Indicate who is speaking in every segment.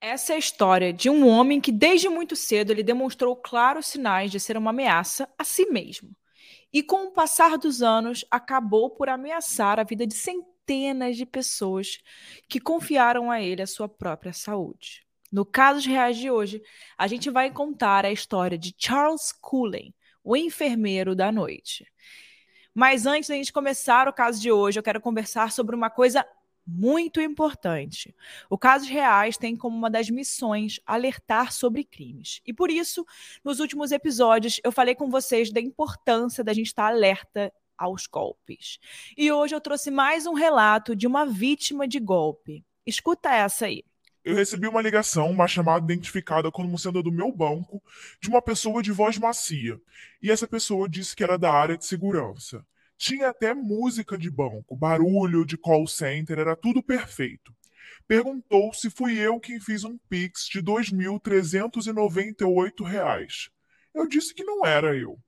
Speaker 1: Essa é a história de um homem que desde muito cedo ele demonstrou claros sinais de ser uma ameaça a si mesmo. E com o passar dos anos, acabou por ameaçar a vida de centenas de pessoas que confiaram a ele a sua própria saúde. No Casos Reais de hoje, a gente vai contar a história de Charles Cullen, o enfermeiro da noite. Mas antes da gente começar o caso de hoje, eu quero conversar sobre uma coisa muito importante. O Casos Reais tem como uma das missões alertar sobre crimes. E por isso, nos últimos episódios, eu falei com vocês da importância da gente estar alerta aos golpes. E hoje eu trouxe mais um relato de uma vítima de golpe. Escuta essa aí.
Speaker 2: Eu recebi uma ligação, uma chamada identificada como sendo do meu banco, de uma pessoa de voz macia. E essa pessoa disse que era da área de segurança. Tinha até música de banco, barulho de call center, era tudo perfeito. Perguntou se fui eu quem fiz um Pix de R$ 2.398. Eu disse que não era eu.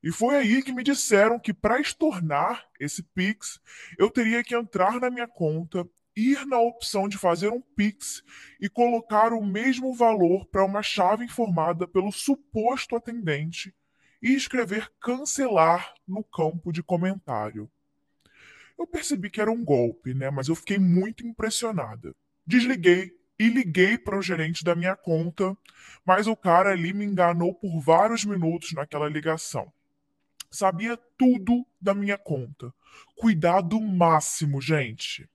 Speaker 2: E foi aí que me disseram que para estornar esse Pix, eu teria que entrar na minha conta, ir na opção de fazer um Pix e colocar o mesmo valor para uma chave informada pelo suposto atendente e escrever cancelar no campo de comentário. Eu percebi que era um golpe, né? Mas eu fiquei muito impressionada. Desliguei e liguei para o gerente da minha conta, mas o cara ali me enganou por vários minutos naquela ligação. Sabia tudo da minha conta. Cuidado máximo, gente.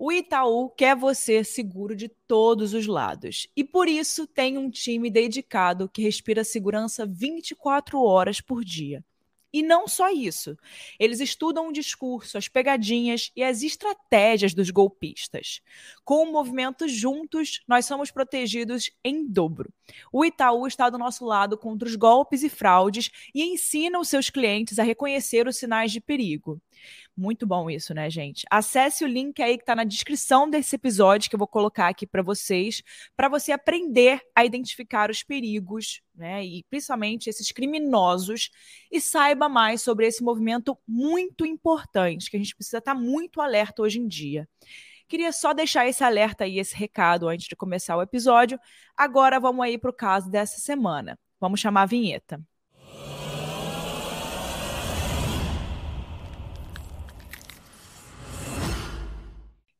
Speaker 1: O Itaú quer você seguro de todos os lados e por isso tem um time dedicado que respira segurança 24 horas por dia. E não só isso. Eles estudam o discurso, as pegadinhas e as estratégias dos golpistas. Com o movimento Juntos, nós somos protegidos em dobro. O Itaú está do nosso lado contra os golpes e fraudes e ensina os seus clientes a reconhecer os sinais de perigo. Muito bom isso, né, gente? Acesse o link aí que está na descrição desse episódio que eu vou colocar aqui para vocês, para você aprender a identificar os perigos, né, e principalmente esses criminosos, e saiba mais sobre esse movimento muito importante, que a gente precisa estar tá muito alerta hoje em dia. Queria só deixar esse alerta aí, esse recado antes de começar o episódio. Agora vamos aí para o caso dessa semana. Vamos chamar a vinheta.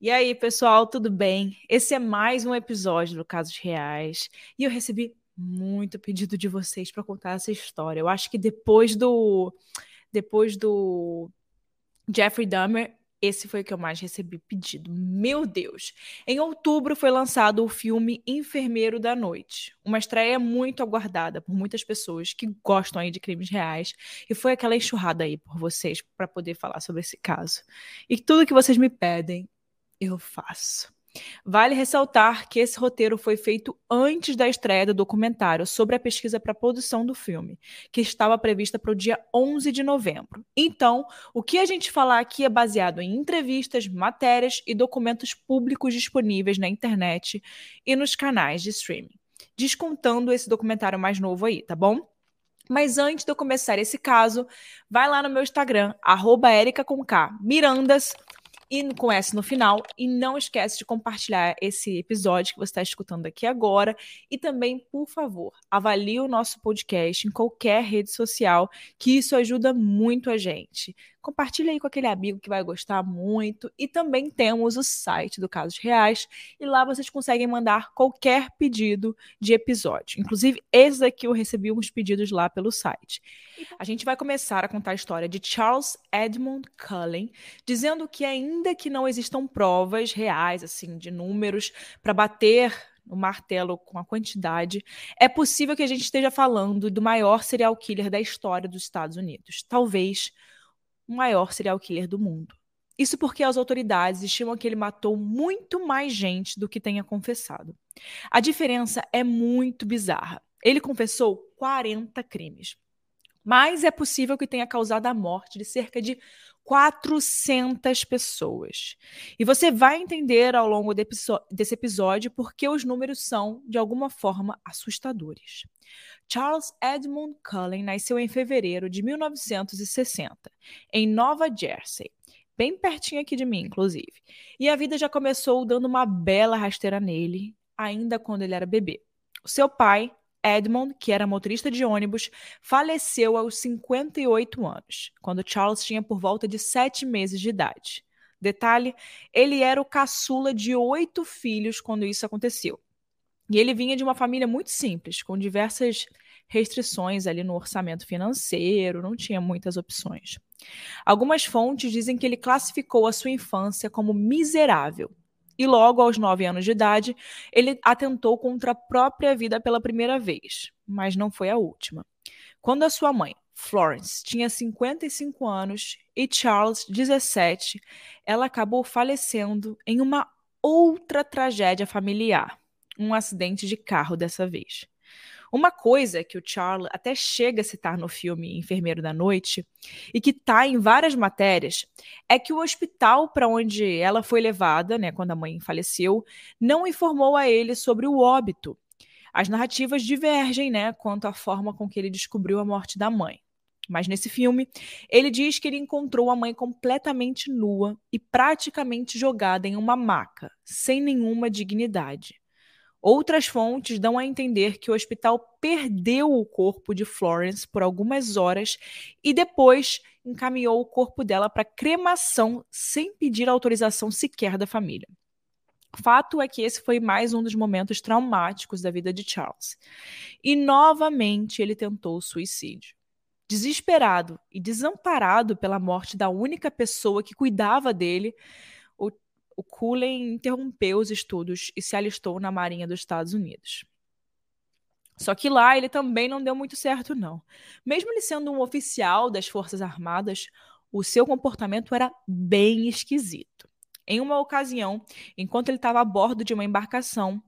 Speaker 1: E aí, pessoal, tudo bem? Esse é mais um episódio do Casos Reais e eu recebi muito pedido de vocês para contar essa história. Eu acho que depois do depois do Jeffrey Dahmer, esse foi o que eu mais recebi pedido. Meu Deus! Em outubro foi lançado o filme Enfermeiro da Noite, uma estreia muito aguardada por muitas pessoas que gostam aí de crimes reais e foi aquela enxurrada aí por vocês para poder falar sobre esse caso. E tudo que vocês me pedem eu faço. Vale ressaltar que esse roteiro foi feito antes da estreia do documentário sobre a pesquisa para a produção do filme, que estava prevista para o dia 11 de novembro. Então, o que a gente falar aqui é baseado em entrevistas, matérias e documentos públicos disponíveis na internet e nos canais de streaming. Descontando esse documentário mais novo aí, tá bom? Mas antes de eu começar esse caso, vai lá no meu Instagram, arroba Mirandas, e com S no final. E não esquece de compartilhar esse episódio que você está escutando aqui agora. E também, por favor, avalie o nosso podcast em qualquer rede social, que isso ajuda muito a gente. Compartilhe aí com aquele amigo que vai gostar muito. E também temos o site do Casos Reais. E lá vocês conseguem mandar qualquer pedido de episódio. Inclusive, esse daqui eu recebi uns pedidos lá pelo site. A gente vai começar a contar a história de Charles Edmund Cullen, dizendo que ainda que não existam provas reais, assim, de números para bater no martelo com a quantidade, é possível que a gente esteja falando do maior serial killer da história dos Estados Unidos. Talvez o maior serial killer do mundo. Isso porque as autoridades estimam que ele matou muito mais gente do que tenha confessado. A diferença é muito bizarra. Ele confessou 40 crimes, mas é possível que tenha causado a morte de cerca de 400 pessoas. E você vai entender ao longo desse episódio porque os números são, de alguma forma, assustadores. Charles Edmund Cullen nasceu em fevereiro de 1960, em Nova Jersey, bem pertinho aqui de mim, inclusive. E a vida já começou dando uma bela rasteira nele, ainda quando ele era bebê. O seu pai, Edmond, que era motorista de ônibus, faleceu aos 58 anos, quando Charles tinha por volta de sete meses de idade. Detalhe: ele era o caçula de oito filhos quando isso aconteceu. E ele vinha de uma família muito simples, com diversas restrições ali no orçamento financeiro, não tinha muitas opções. Algumas fontes dizem que ele classificou a sua infância como miserável. E logo aos nove anos de idade, ele atentou contra a própria vida pela primeira vez, mas não foi a última. Quando a sua mãe, Florence, tinha 55 anos e Charles, 17, ela acabou falecendo em uma outra tragédia familiar, um acidente de carro dessa vez. Uma coisa que o Charles até chega a citar no filme Enfermeiro da Noite e que está em várias matérias é que o hospital para onde ela foi levada, né, quando a mãe faleceu, não informou a ele sobre o óbito. As narrativas divergem, né, quanto à forma com que ele descobriu a morte da mãe. Mas nesse filme, ele diz que ele encontrou a mãe completamente nua e praticamente jogada em uma maca, sem nenhuma dignidade. Outras fontes dão a entender que o hospital perdeu o corpo de Florence por algumas horas e depois encaminhou o corpo dela para cremação sem pedir autorização sequer da família. Fato é que esse foi mais um dos momentos traumáticos da vida de Charles. E novamente ele tentou o suicídio. Desesperado e desamparado pela morte da única pessoa que cuidava dele, o Cullen interrompeu os estudos e se alistou na Marinha dos Estados Unidos. Só que lá ele também não deu muito certo, não. Mesmo ele sendo um oficial das Forças Armadas, o seu comportamento era bem esquisito. Em uma ocasião, enquanto ele estava a bordo de uma embarcação,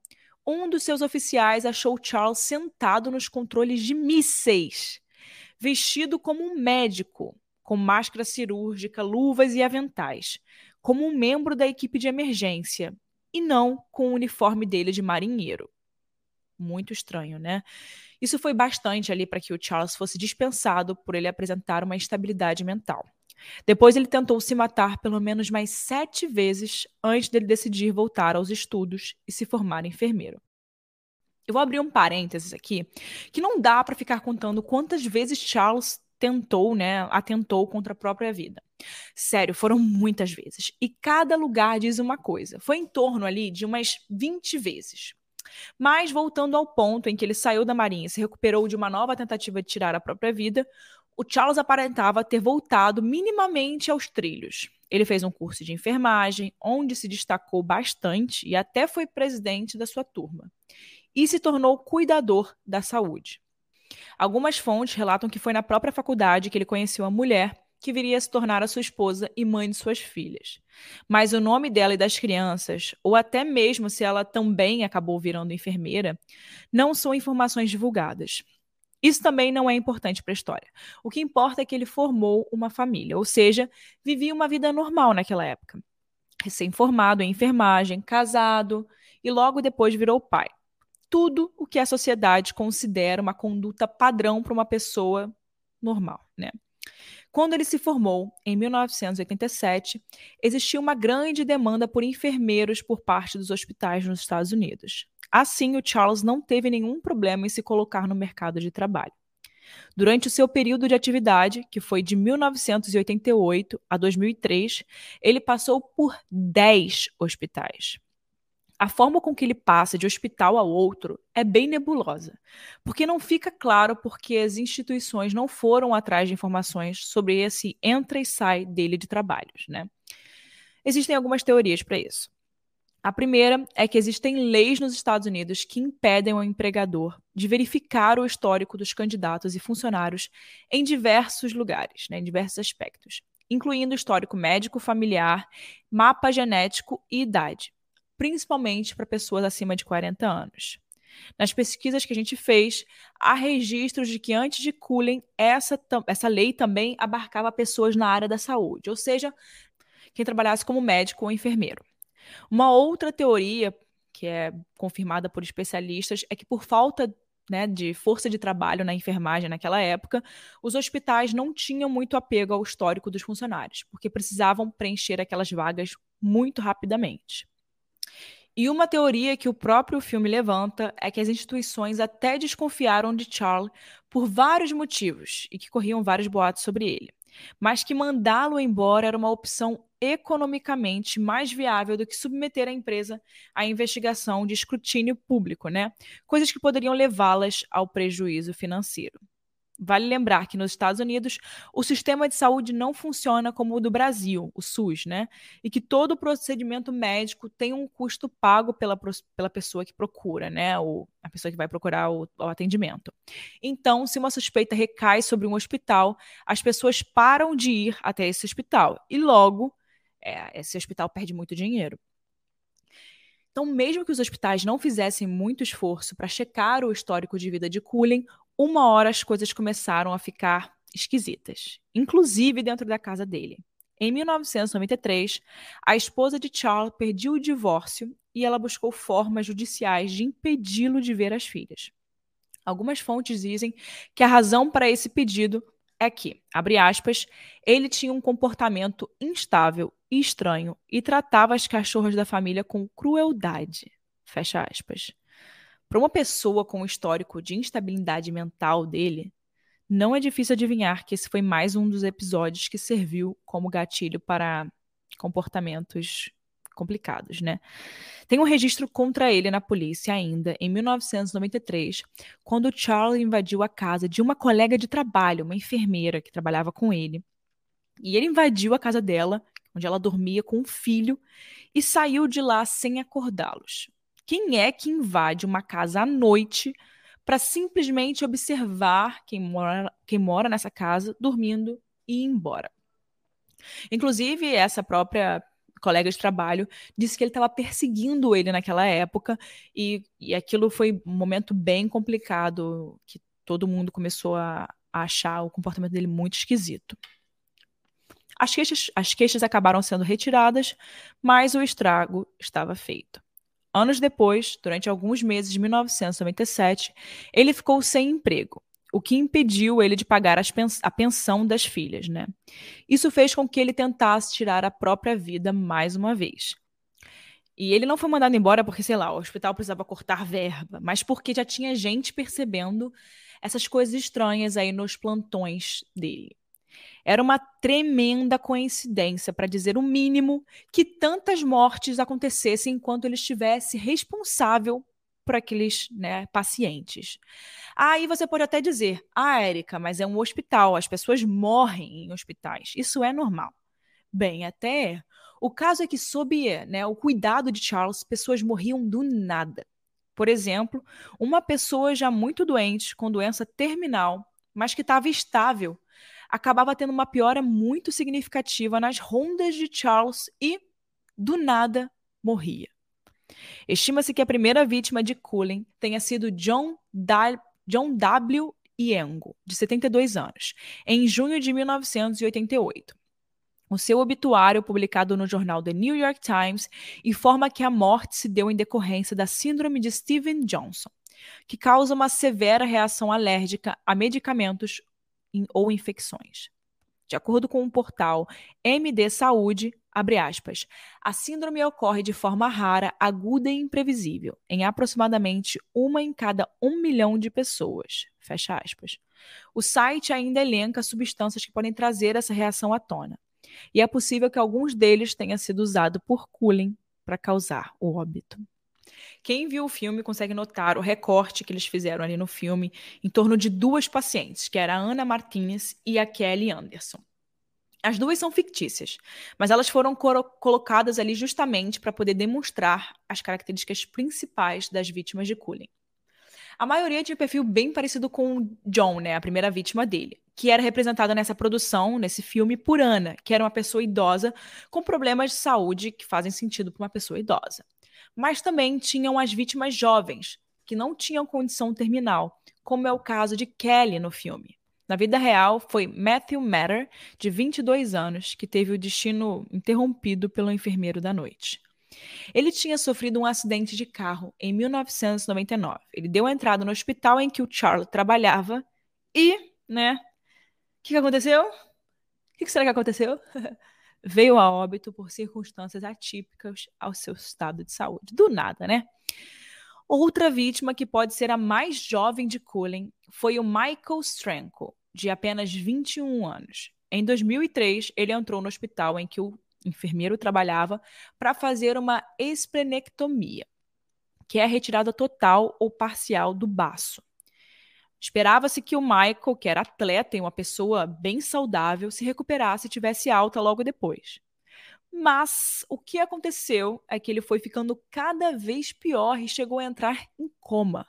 Speaker 1: um dos seus oficiais achou Charles sentado nos controles de mísseis, vestido como um médico, com máscara cirúrgica, luvas e aventais, como um membro da equipe de emergência e não com o uniforme dele de marinheiro. Muito estranho, né? Isso foi bastante ali para que o Charles fosse dispensado por ele apresentar uma instabilidade mental. Depois ele tentou se matar pelo menos mais sete vezes antes dele decidir voltar aos estudos e se formar enfermeiro. Eu vou abrir um parênteses aqui, que não dá para ficar contando quantas vezes Charles tentou, né, atentou contra a própria vida. Sério, foram muitas vezes. E cada lugar diz uma coisa. Foi em torno ali de umas 20 vezes. Mas voltando ao ponto em que ele saiu da marinha e se recuperou de uma nova tentativa de tirar a própria vida, o Charles aparentava ter voltado minimamente aos trilhos. Ele fez um curso de enfermagem, onde se destacou bastante e até foi presidente da sua turma. E se tornou cuidador da saúde. Algumas fontes relatam que foi na própria faculdade que ele conheceu a mulher que viria a se tornar a sua esposa e mãe de suas filhas. Mas o nome dela e das crianças, ou até mesmo se ela também acabou virando enfermeira, não são informações divulgadas. Isso também não é importante para a história. O que importa é que ele formou uma família, ou seja, vivia uma vida normal naquela época. Recém-formado em enfermagem, casado e logo depois virou pai tudo o que a sociedade considera uma conduta padrão para uma pessoa normal, né? Quando ele se formou, em 1987, existia uma grande demanda por enfermeiros por parte dos hospitais nos Estados Unidos. Assim, o Charles não teve nenhum problema em se colocar no mercado de trabalho. Durante o seu período de atividade, que foi de 1988 a 2003, ele passou por 10 hospitais a forma com que ele passa de hospital a outro é bem nebulosa, porque não fica claro porque as instituições não foram atrás de informações sobre esse entra e sai dele de trabalhos, né? Existem algumas teorias para isso. A primeira é que existem leis nos Estados Unidos que impedem o empregador de verificar o histórico dos candidatos e funcionários em diversos lugares, né, em diversos aspectos, incluindo histórico médico, familiar, mapa genético e idade principalmente para pessoas acima de 40 anos. Nas pesquisas que a gente fez, há registros de que antes de Cullen, essa, essa lei também abarcava pessoas na área da saúde, ou seja, quem trabalhasse como médico ou enfermeiro. Uma outra teoria, que é confirmada por especialistas, é que por falta né, de força de trabalho na enfermagem naquela época, os hospitais não tinham muito apego ao histórico dos funcionários, porque precisavam preencher aquelas vagas muito rapidamente. E uma teoria que o próprio filme levanta é que as instituições até desconfiaram de Charles por vários motivos e que corriam vários boatos sobre ele, mas que mandá-lo embora era uma opção economicamente mais viável do que submeter a empresa à investigação de escrutínio público, né? Coisas que poderiam levá-las ao prejuízo financeiro. Vale lembrar que nos Estados Unidos o sistema de saúde não funciona como o do Brasil, o SUS, né? E que todo procedimento médico tem um custo pago pela, pela pessoa que procura, né? O, a pessoa que vai procurar o, o atendimento. Então, se uma suspeita recai sobre um hospital, as pessoas param de ir até esse hospital e logo é, esse hospital perde muito dinheiro. Então, mesmo que os hospitais não fizessem muito esforço para checar o histórico de vida de Cullen, uma hora as coisas começaram a ficar esquisitas, inclusive dentro da casa dele. Em 1993, a esposa de Charles pediu o divórcio e ela buscou formas judiciais de impedi-lo de ver as filhas. Algumas fontes dizem que a razão para esse pedido é que, abre aspas, ele tinha um comportamento instável e estranho e tratava as cachorras da família com crueldade. Fecha aspas. Para uma pessoa com o histórico de instabilidade mental dele, não é difícil adivinhar que esse foi mais um dos episódios que serviu como gatilho para comportamentos complicados, né? Tem um registro contra ele na polícia ainda em 1993, quando Charlie invadiu a casa de uma colega de trabalho, uma enfermeira que trabalhava com ele. E ele invadiu a casa dela, onde ela dormia com um filho, e saiu de lá sem acordá-los. Quem é que invade uma casa à noite para simplesmente observar quem mora, quem mora nessa casa dormindo e ir embora? Inclusive, essa própria colega de trabalho disse que ele estava perseguindo ele naquela época e, e aquilo foi um momento bem complicado, que todo mundo começou a, a achar o comportamento dele muito esquisito. As queixas, as queixas acabaram sendo retiradas, mas o estrago estava feito. Anos depois, durante alguns meses de 1997, ele ficou sem emprego, o que impediu ele de pagar pens a pensão das filhas. Né? Isso fez com que ele tentasse tirar a própria vida mais uma vez. E ele não foi mandado embora porque, sei lá, o hospital precisava cortar verba, mas porque já tinha gente percebendo essas coisas estranhas aí nos plantões dele. Era uma tremenda coincidência, para dizer o mínimo, que tantas mortes acontecessem enquanto ele estivesse responsável por aqueles né, pacientes. Aí você pode até dizer, ah, Érica, mas é um hospital, as pessoas morrem em hospitais. Isso é normal. Bem, até o caso é que, sob né, o cuidado de Charles, pessoas morriam do nada. Por exemplo, uma pessoa já muito doente, com doença terminal, mas que estava estável, acabava tendo uma piora muito significativa nas rondas de Charles e, do nada, morria. Estima-se que a primeira vítima de Cullen tenha sido John, John W. Iengo, de 72 anos, em junho de 1988. O seu obituário, publicado no jornal The New York Times, informa que a morte se deu em decorrência da síndrome de Steven Johnson, que causa uma severa reação alérgica a medicamentos ou infecções. De acordo com o portal MD Saúde, abre aspas, a síndrome ocorre de forma rara, aguda e imprevisível, em aproximadamente uma em cada um milhão de pessoas. Fecha aspas. O site ainda elenca substâncias que podem trazer essa reação à tona. E é possível que alguns deles tenham sido usados por Cullen para causar o óbito. Quem viu o filme consegue notar o recorte que eles fizeram ali no filme em torno de duas pacientes, que era a Ana Martinez e a Kelly Anderson. As duas são fictícias, mas elas foram colocadas ali justamente para poder demonstrar as características principais das vítimas de Cullen. A maioria tinha um perfil bem parecido com o John, né, a primeira vítima dele, que era representada nessa produção, nesse filme, por Ana, que era uma pessoa idosa com problemas de saúde que fazem sentido para uma pessoa idosa mas também tinham as vítimas jovens, que não tinham condição terminal, como é o caso de Kelly no filme. Na vida real, foi Matthew Matter, de 22 anos, que teve o destino interrompido pelo enfermeiro da noite. Ele tinha sofrido um acidente de carro em 1999. Ele deu entrada no hospital em que o Charlie trabalhava e, né? O que, que aconteceu? O que, que será que aconteceu? veio a óbito por circunstâncias atípicas ao seu estado de saúde. Do nada, né? Outra vítima, que pode ser a mais jovem de Cullen, foi o Michael Stranko, de apenas 21 anos. Em 2003, ele entrou no hospital em que o enfermeiro trabalhava para fazer uma esplenectomia, que é a retirada total ou parcial do baço. Esperava-se que o Michael, que era atleta e uma pessoa bem saudável, se recuperasse e tivesse alta logo depois. Mas o que aconteceu é que ele foi ficando cada vez pior e chegou a entrar em coma.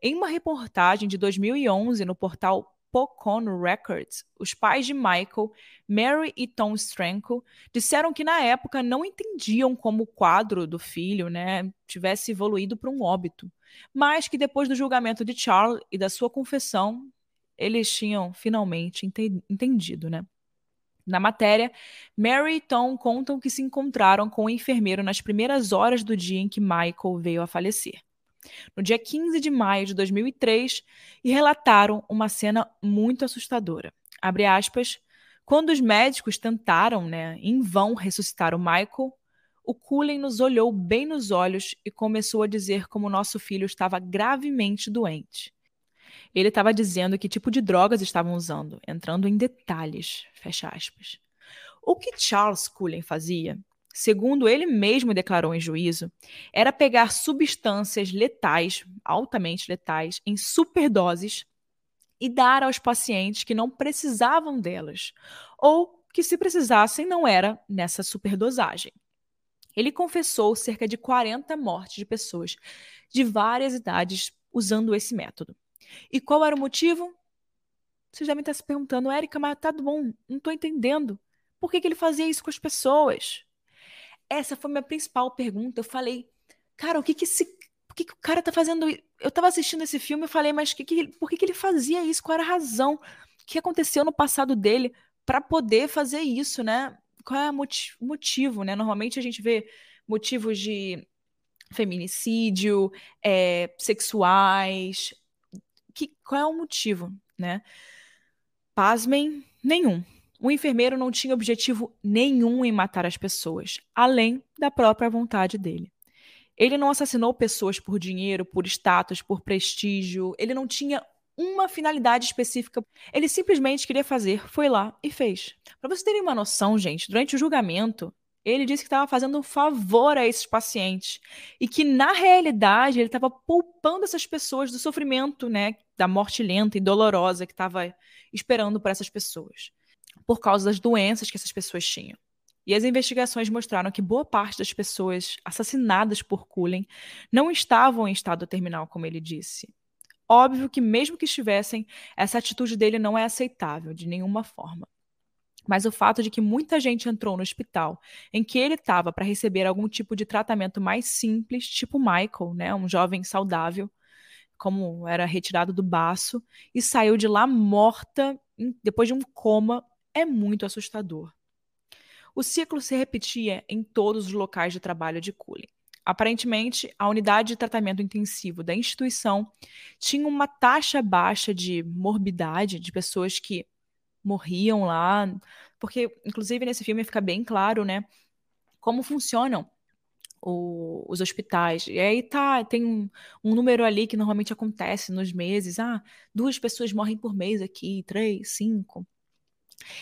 Speaker 1: Em uma reportagem de 2011 no portal Pocon Records, os pais de Michael, Mary e Tom Stranko, disseram que na época não entendiam como o quadro do filho né, tivesse evoluído para um óbito, mas que depois do julgamento de Charles e da sua confessão, eles tinham finalmente entendido. Né? Na matéria, Mary e Tom contam que se encontraram com o enfermeiro nas primeiras horas do dia em que Michael veio a falecer no dia 15 de maio de 2003 e relataram uma cena muito assustadora. Abre aspas. Quando os médicos tentaram, né, em vão, ressuscitar o Michael, o Cullen nos olhou bem nos olhos e começou a dizer como nosso filho estava gravemente doente. Ele estava dizendo que tipo de drogas estavam usando, entrando em detalhes. Fecha aspas. O que Charles Cullen fazia segundo ele mesmo declarou em juízo, era pegar substâncias letais, altamente letais, em superdoses e dar aos pacientes que não precisavam delas, ou que se precisassem não era nessa superdosagem. Ele confessou cerca de 40 mortes de pessoas de várias idades usando esse método. E qual era o motivo? Vocês devem estar se perguntando, Érica, mas tá bom, não estou entendendo. Por que, que ele fazia isso com as pessoas? Essa foi minha principal pergunta. Eu falei, cara, o que que esse. Por que, que o cara tá fazendo. Eu tava assistindo esse filme e falei, mas que que, por que, que ele fazia isso? Qual era a razão? O que aconteceu no passado dele para poder fazer isso, né? Qual é o motivo, né? Normalmente a gente vê motivos de feminicídio, é, sexuais. Que, qual é o motivo, né? Pasmem, nenhum. O enfermeiro não tinha objetivo nenhum em matar as pessoas, além da própria vontade dele. Ele não assassinou pessoas por dinheiro, por status, por prestígio. Ele não tinha uma finalidade específica. Ele simplesmente queria fazer, foi lá e fez. Para vocês terem uma noção, gente, durante o julgamento, ele disse que estava fazendo um favor a esses pacientes e que na realidade ele estava poupando essas pessoas do sofrimento, né, da morte lenta e dolorosa que estava esperando por essas pessoas por causa das doenças que essas pessoas tinham. E as investigações mostraram que boa parte das pessoas assassinadas por Cullen não estavam em estado terminal, como ele disse. Óbvio que, mesmo que estivessem, essa atitude dele não é aceitável de nenhuma forma. Mas o fato de que muita gente entrou no hospital em que ele estava para receber algum tipo de tratamento mais simples, tipo Michael, né, um jovem saudável, como era retirado do baço, e saiu de lá morta depois de um coma é muito assustador. O ciclo se repetia em todos os locais de trabalho de Cullen. Aparentemente, a unidade de tratamento intensivo da instituição tinha uma taxa baixa de morbidade de pessoas que morriam lá, porque, inclusive, nesse filme fica bem claro, né, como funcionam o, os hospitais. E aí tá, tem um, um, número ali que normalmente acontece nos meses. Ah, duas pessoas morrem por mês aqui, três, cinco.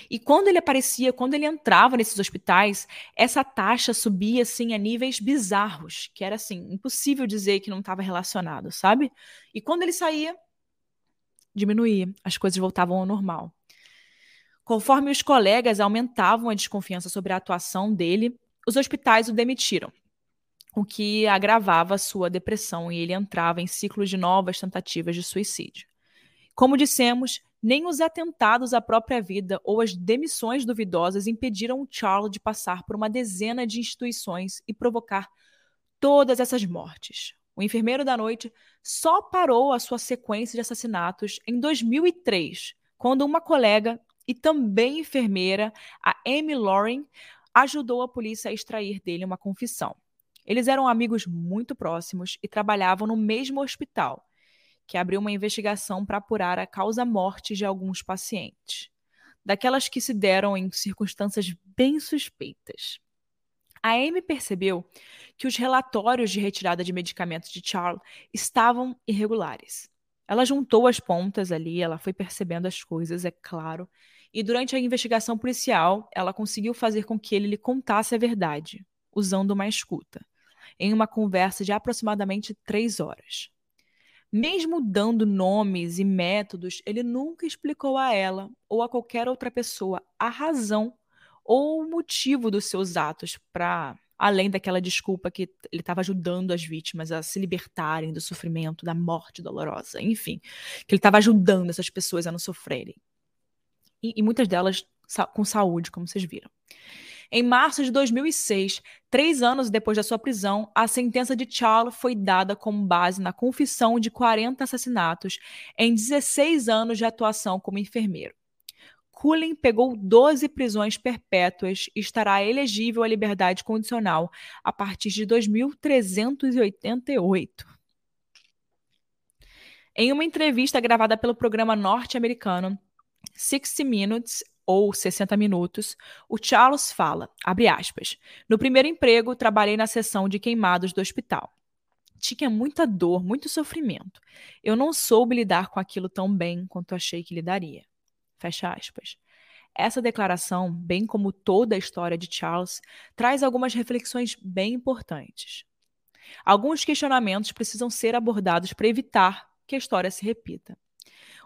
Speaker 1: E quando ele aparecia, quando ele entrava nesses hospitais, essa taxa subia assim a níveis bizarros, que era assim, impossível dizer que não estava relacionado, sabe? E quando ele saía, diminuía, as coisas voltavam ao normal. Conforme os colegas aumentavam a desconfiança sobre a atuação dele, os hospitais o demitiram, o que agravava sua depressão e ele entrava em ciclos de novas tentativas de suicídio. Como dissemos, nem os atentados à própria vida ou as demissões duvidosas impediram Charles de passar por uma dezena de instituições e provocar todas essas mortes. O enfermeiro da noite só parou a sua sequência de assassinatos em 2003, quando uma colega e também enfermeira, a Amy Lauren, ajudou a polícia a extrair dele uma confissão. Eles eram amigos muito próximos e trabalhavam no mesmo hospital que abriu uma investigação para apurar a causa morte de alguns pacientes. daquelas que se deram em circunstâncias bem suspeitas. A Amy percebeu que os relatórios de retirada de medicamentos de Charles estavam irregulares. Ela juntou as pontas ali, ela foi percebendo as coisas, é claro, e durante a investigação policial, ela conseguiu fazer com que ele lhe contasse a verdade, usando uma escuta, em uma conversa de aproximadamente três horas. Mesmo dando nomes e métodos, ele nunca explicou a ela ou a qualquer outra pessoa a razão ou o motivo dos seus atos para além daquela desculpa que ele estava ajudando as vítimas a se libertarem do sofrimento, da morte dolorosa, enfim, que ele estava ajudando essas pessoas a não sofrerem. E, e muitas delas com saúde, como vocês viram. Em março de 2006, três anos depois da sua prisão, a sentença de Charles foi dada com base na confissão de 40 assassinatos em 16 anos de atuação como enfermeiro. Cullen pegou 12 prisões perpétuas e estará elegível à liberdade condicional a partir de 2388. Em uma entrevista gravada pelo programa norte-americano 60 Minutes ou 60 minutos, o Charles fala, aspas, no primeiro emprego trabalhei na seção de queimados do hospital. Tinha muita dor, muito sofrimento. Eu não soube lidar com aquilo tão bem quanto achei que lidaria. Fecha aspas. Essa declaração, bem como toda a história de Charles, traz algumas reflexões bem importantes. Alguns questionamentos precisam ser abordados para evitar que a história se repita.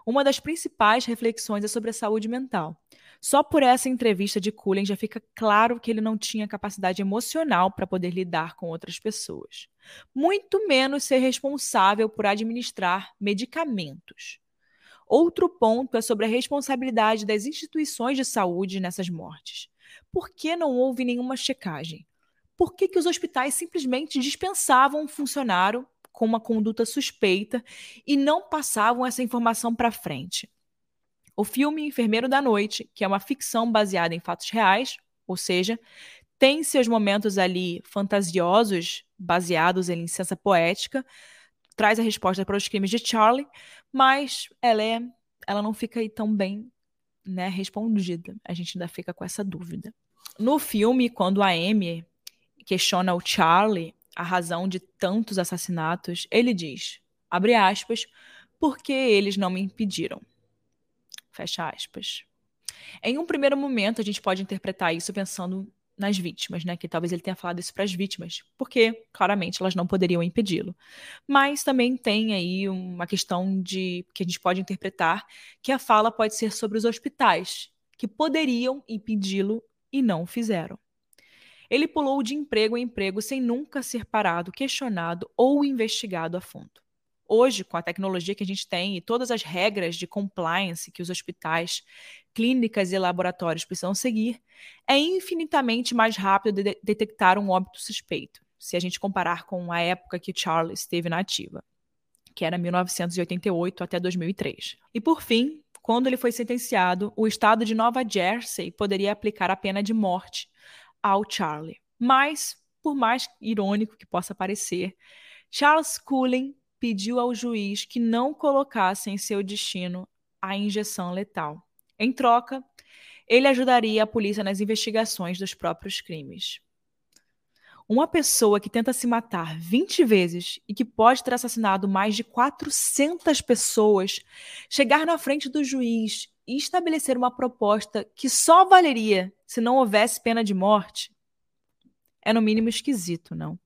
Speaker 1: Uma das principais reflexões é sobre a saúde mental. Só por essa entrevista de Cullen já fica claro que ele não tinha capacidade emocional para poder lidar com outras pessoas, muito menos ser responsável por administrar medicamentos. Outro ponto é sobre a responsabilidade das instituições de saúde nessas mortes. Por que não houve nenhuma checagem? Por que, que os hospitais simplesmente dispensavam um funcionário com uma conduta suspeita e não passavam essa informação para frente? O filme Enfermeiro da Noite, que é uma ficção baseada em fatos reais, ou seja, tem seus momentos ali fantasiosos, baseados em licença poética, traz a resposta para os crimes de Charlie, mas ela é, ela não fica aí tão bem, né, respondida. A gente ainda fica com essa dúvida. No filme, quando a Amy questiona o Charlie a razão de tantos assassinatos, ele diz, abre aspas, porque eles não me impediram. Fecha aspas. Em um primeiro momento, a gente pode interpretar isso pensando nas vítimas, né? Que talvez ele tenha falado isso para as vítimas, porque claramente elas não poderiam impedi-lo. Mas também tem aí uma questão de que a gente pode interpretar que a fala pode ser sobre os hospitais, que poderiam impedi-lo e não fizeram. Ele pulou de emprego em emprego sem nunca ser parado, questionado ou investigado a fundo. Hoje, com a tecnologia que a gente tem e todas as regras de compliance que os hospitais, clínicas e laboratórios precisam seguir, é infinitamente mais rápido de detectar um óbito suspeito, se a gente comparar com a época que Charles esteve na ativa, que era 1988 até 2003. E por fim, quando ele foi sentenciado, o estado de Nova Jersey poderia aplicar a pena de morte ao Charlie. Mas, por mais irônico que possa parecer, Charles Cullen pediu ao juiz que não colocasse em seu destino a injeção letal. Em troca, ele ajudaria a polícia nas investigações dos próprios crimes. Uma pessoa que tenta se matar 20 vezes e que pode ter assassinado mais de 400 pessoas, chegar na frente do juiz e estabelecer uma proposta que só valeria se não houvesse pena de morte, é no mínimo esquisito, não?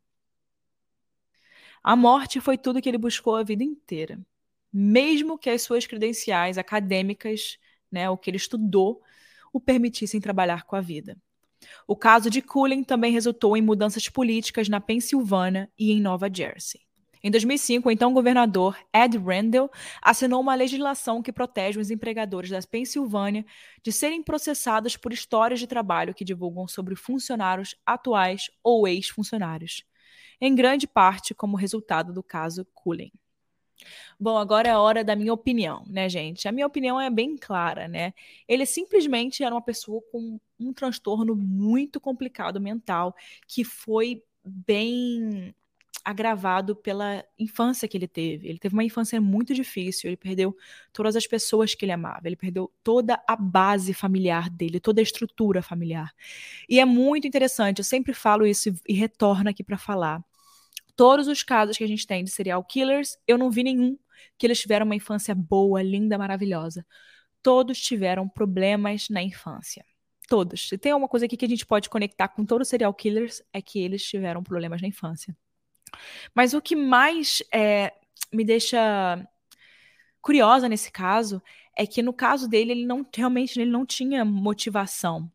Speaker 1: A morte foi tudo que ele buscou a vida inteira. Mesmo que as suas credenciais acadêmicas, né, o que ele estudou, o permitissem trabalhar com a vida. O caso de Cullen também resultou em mudanças políticas na Pensilvânia e em Nova Jersey. Em 2005, o então governador Ed Rendell assinou uma legislação que protege os empregadores da Pensilvânia de serem processados por histórias de trabalho que divulgam sobre funcionários atuais ou ex-funcionários em grande parte como resultado do caso Cullen. Bom, agora é a hora da minha opinião, né, gente? A minha opinião é bem clara, né? Ele simplesmente era uma pessoa com um transtorno muito complicado mental que foi bem agravado pela infância que ele teve. Ele teve uma infância muito difícil, ele perdeu todas as pessoas que ele amava, ele perdeu toda a base familiar dele, toda a estrutura familiar. E é muito interessante, eu sempre falo isso e retorno aqui para falar. Todos os casos que a gente tem de serial killers, eu não vi nenhum que eles tiveram uma infância boa, linda, maravilhosa. Todos tiveram problemas na infância. Todos. Se tem uma coisa aqui que a gente pode conectar com todos os serial killers, é que eles tiveram problemas na infância. Mas o que mais é, me deixa curiosa nesse caso é que no caso dele ele não realmente ele não tinha motivação.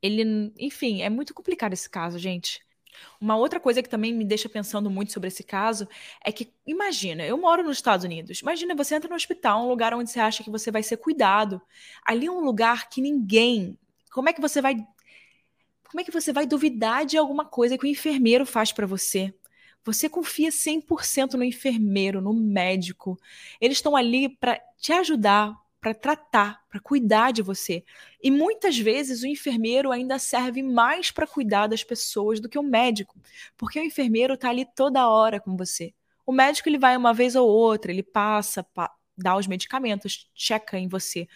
Speaker 1: Ele, enfim, é muito complicado esse caso, gente. Uma outra coisa que também me deixa pensando muito sobre esse caso é que, imagina, eu moro nos Estados Unidos. Imagina, você entra no hospital, um lugar onde você acha que você vai ser cuidado. Ali é um lugar que ninguém. Como é que você vai. Como é que você vai duvidar de alguma coisa que o enfermeiro faz para você? Você confia 100% no enfermeiro, no médico. Eles estão ali para te ajudar, para tratar, para cuidar de você. E muitas vezes o enfermeiro ainda serve mais para cuidar das pessoas do que o médico, porque o enfermeiro está ali toda hora com você. O médico ele vai uma vez ou outra, ele passa, pa dá os medicamentos, checa em você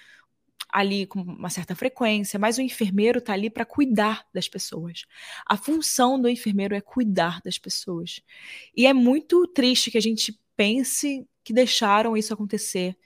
Speaker 1: ali com uma certa frequência, mas o enfermeiro está ali para cuidar das pessoas. A função do enfermeiro é cuidar das pessoas. E é muito triste que a gente pense que deixaram isso acontecer,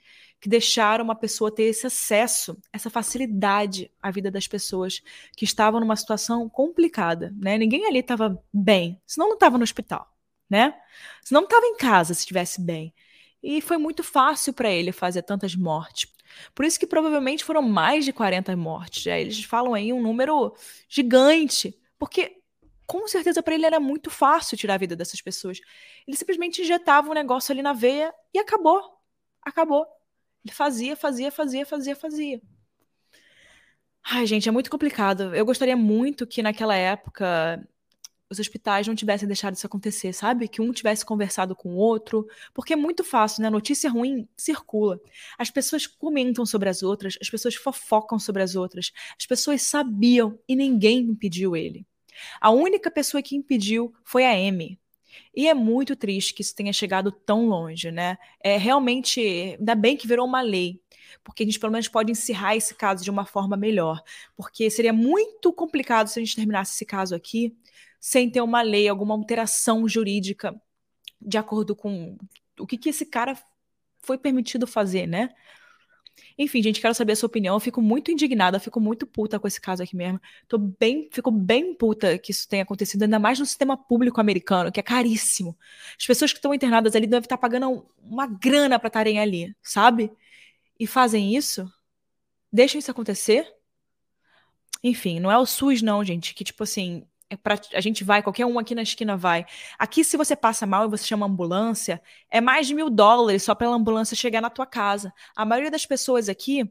Speaker 1: que deixaram uma pessoa ter esse acesso, essa facilidade à vida das pessoas que estavam numa situação complicada, né? Ninguém ali estava bem, senão não estava no hospital, né? Senão não estava em casa se estivesse bem. E foi muito fácil para ele fazer tantas mortes. Por isso que provavelmente foram mais de 40 mortes. É, eles falam aí um número gigante, porque com certeza para ele era muito fácil tirar a vida dessas pessoas. Ele simplesmente injetava um negócio ali na veia e acabou. Acabou. Ele fazia, fazia, fazia, fazia, fazia. Ai, gente, é muito complicado. Eu gostaria muito que naquela época os hospitais não tivessem deixado isso acontecer, sabe? Que um tivesse conversado com o outro, porque é muito fácil, né? Notícia ruim circula. As pessoas comentam sobre as outras, as pessoas fofocam sobre as outras. As pessoas sabiam e ninguém impediu ele. A única pessoa que impediu foi a Amy. E é muito triste que isso tenha chegado tão longe, né? É realmente, ainda bem que virou uma lei, porque a gente pelo menos pode encerrar esse caso de uma forma melhor, porque seria muito complicado se a gente terminasse esse caso aqui sem ter uma lei, alguma alteração jurídica de acordo com o que, que esse cara foi permitido fazer, né? Enfim, gente, quero saber a sua opinião. Eu fico muito indignada, fico muito puta com esse caso aqui mesmo. Tô bem, fico bem puta que isso tenha acontecido, ainda mais no sistema público americano, que é caríssimo. As pessoas que estão internadas ali devem estar pagando uma grana para estarem ali, sabe? E fazem isso? Deixam isso acontecer? Enfim, não é o SUS, não, gente, que tipo assim, pra, a gente vai, qualquer um aqui na esquina vai. Aqui, se você passa mal e você chama ambulância, é mais de mil dólares só para a ambulância chegar na tua casa. A maioria das pessoas aqui,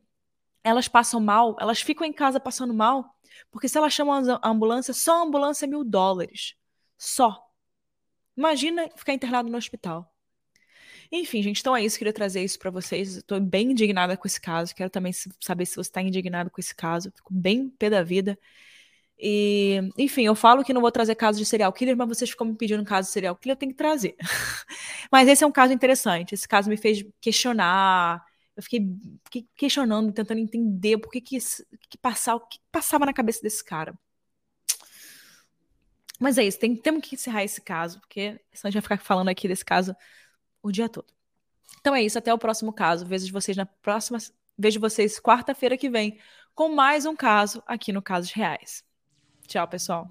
Speaker 1: elas passam mal, elas ficam em casa passando mal, porque se elas chamam a ambulância, só a ambulância é mil dólares. Só. Imagina ficar internado no hospital. Enfim, gente, então é isso. Queria trazer isso para vocês. Estou bem indignada com esse caso. Quero também saber se você está indignado com esse caso. Fico bem pé da vida. E, enfim, eu falo que não vou trazer casos de serial killer, mas vocês ficam me pedindo caso de serial killer, eu tenho que trazer. mas esse é um caso interessante. Esse caso me fez questionar. Eu fiquei, fiquei questionando, tentando entender por que, que, que, passava, o que passava na cabeça desse cara. Mas é isso, tem, temos que encerrar esse caso, porque senão a gente vai ficar falando aqui desse caso o dia todo. Então é isso, até o próximo caso. Vejo vocês na próxima. Vejo vocês quarta-feira que vem com mais um caso aqui no Casos Reais. Tchau, pessoal.